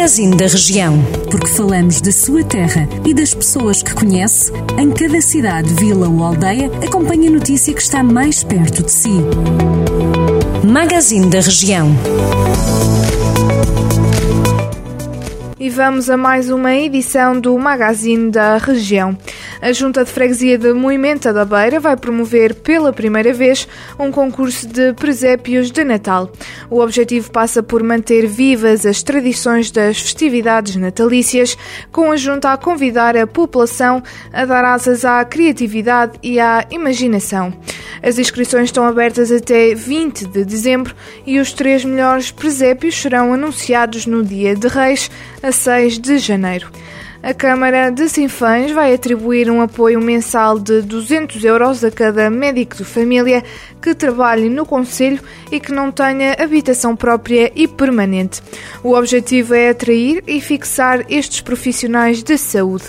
Magazine da Região. Porque falamos da sua terra e das pessoas que conhece, em cada cidade, vila ou aldeia, acompanhe a notícia que está mais perto de si. Magazine da Região. E vamos a mais uma edição do Magazine da Região. A Junta de Freguesia de Moimenta da Beira vai promover pela primeira vez um concurso de presépios de Natal. O objetivo passa por manter vivas as tradições das festividades natalícias, com a Junta a convidar a população a dar asas à criatividade e à imaginação. As inscrições estão abertas até 20 de dezembro e os três melhores presépios serão anunciados no dia de Reis, a 6 de janeiro. A Câmara de Sinfãs vai atribuir um apoio mensal de 200 euros a cada médico de família que trabalhe no Conselho e que não tenha habitação própria e permanente. O objetivo é atrair e fixar estes profissionais de saúde.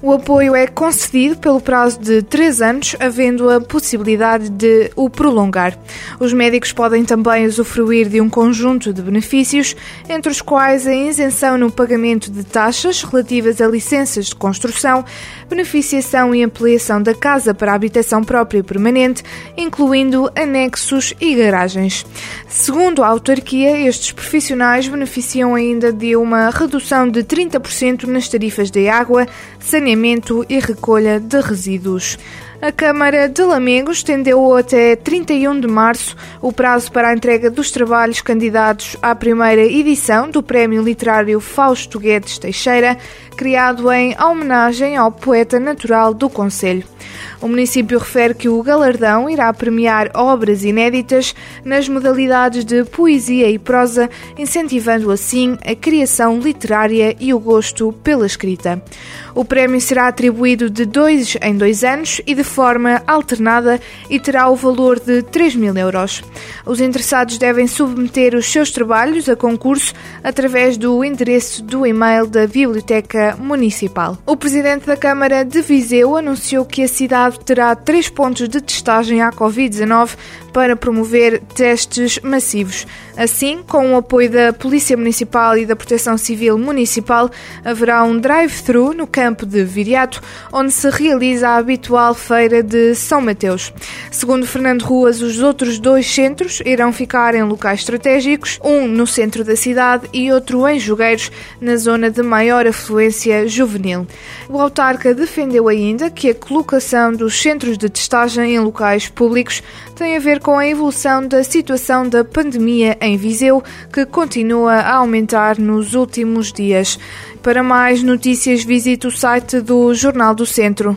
O apoio é concedido pelo prazo de três anos, havendo a possibilidade de o prolongar. Os médicos podem também usufruir de um conjunto de benefícios, entre os quais a isenção no pagamento de taxas relativas a licenças de construção, beneficiação e ampliação da casa para habitação própria permanente, incluindo anexos e garagens. Segundo a autarquia, estes profissionais beneficiam ainda de uma redução de 30% nas tarifas de água, saneamento e recolha de resíduos. A Câmara de Lamegos estendeu até 31 de março o prazo para a entrega dos trabalhos candidatos à primeira edição do Prémio Literário Fausto Guedes Teixeira, criado em homenagem ao poeta natural do Conselho. O município refere que o galardão irá premiar obras inéditas nas modalidades de poesia e prosa, incentivando assim a criação literária e o gosto pela escrita. O prémio será atribuído de dois em dois anos e de forma alternada e terá o valor de 3 mil euros. Os interessados devem submeter os seus trabalhos a concurso através do endereço do e-mail da Biblioteca Municipal. O presidente da Câmara de Viseu anunciou que a cidade terá três pontos de testagem à Covid-19 para promover testes massivos. Assim, com o apoio da Polícia Municipal e da Proteção Civil Municipal, haverá um drive-thru no campo de Viriato, onde se realiza a habitual feira de São Mateus. Segundo Fernando Ruas, os outros dois centros irão ficar em locais estratégicos, um no centro da cidade e outro em Jogueiros, na zona de maior afluência juvenil. O autarca defendeu ainda que a colocação dos centros de testagem em locais públicos tem a ver com a evolução da situação da pandemia em Viseu, que continua a aumentar nos últimos dias. Para mais notícias, visite o site do Jornal do Centro.